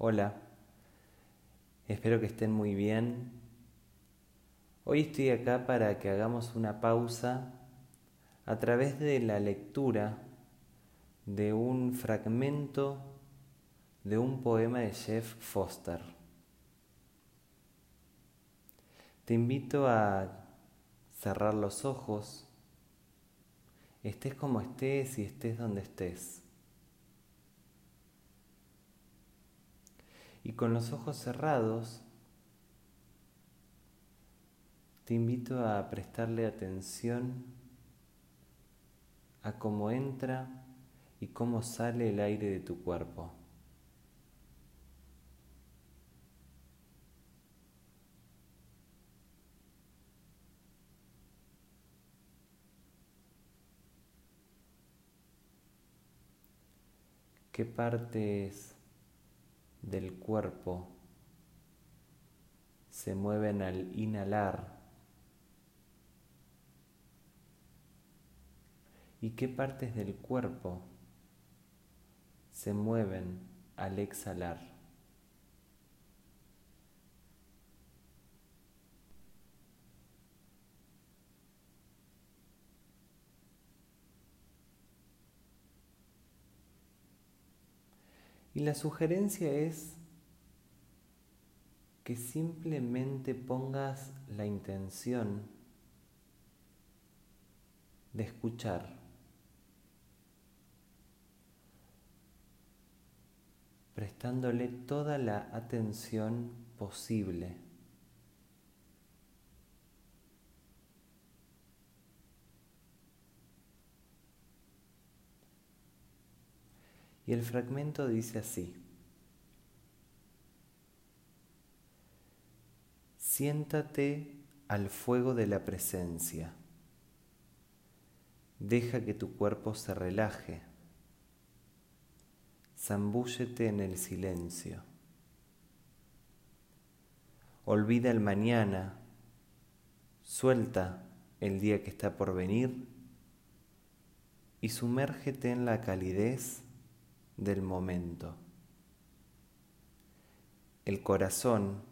Hola, espero que estén muy bien. Hoy estoy acá para que hagamos una pausa a través de la lectura de un fragmento de un poema de Jeff Foster. Te invito a cerrar los ojos, estés como estés y estés donde estés. Y con los ojos cerrados, te invito a prestarle atención a cómo entra y cómo sale el aire de tu cuerpo. ¿Qué partes del cuerpo se mueven al inhalar y qué partes del cuerpo se mueven al exhalar. Y la sugerencia es que simplemente pongas la intención de escuchar. prestándole toda la atención posible. Y el fragmento dice así. Siéntate al fuego de la presencia. Deja que tu cuerpo se relaje. Zambúllete en el silencio. Olvida el mañana. Suelta el día que está por venir y sumérgete en la calidez del momento. El corazón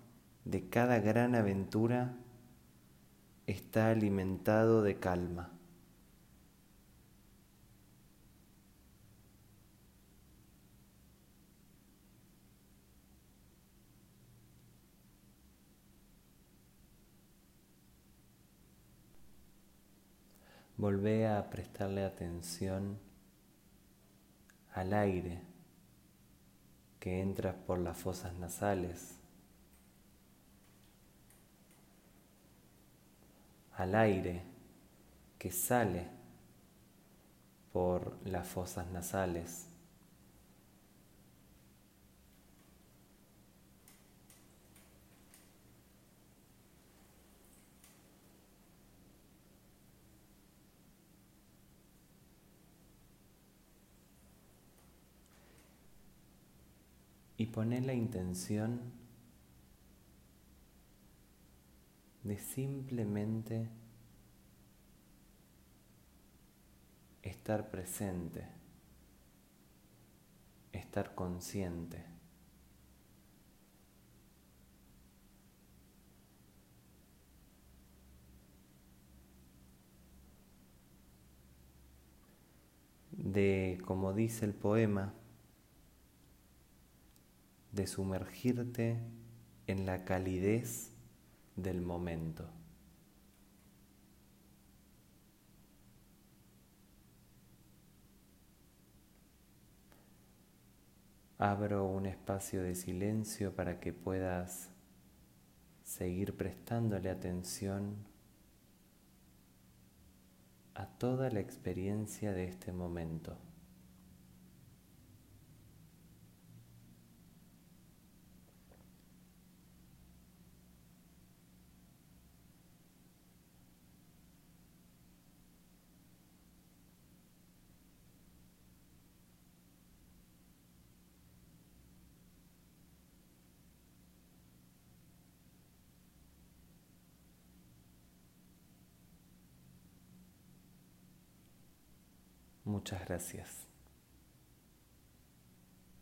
de cada gran aventura está alimentado de calma. Volvé a prestarle atención al aire que entra por las fosas nasales, al aire que sale por las fosas nasales. Y poner la intención de simplemente estar presente, estar consciente. de, como dice el poema, de sumergirte en la calidez del momento. Abro un espacio de silencio para que puedas seguir prestándole atención a toda la experiencia de este momento. Muchas gracias.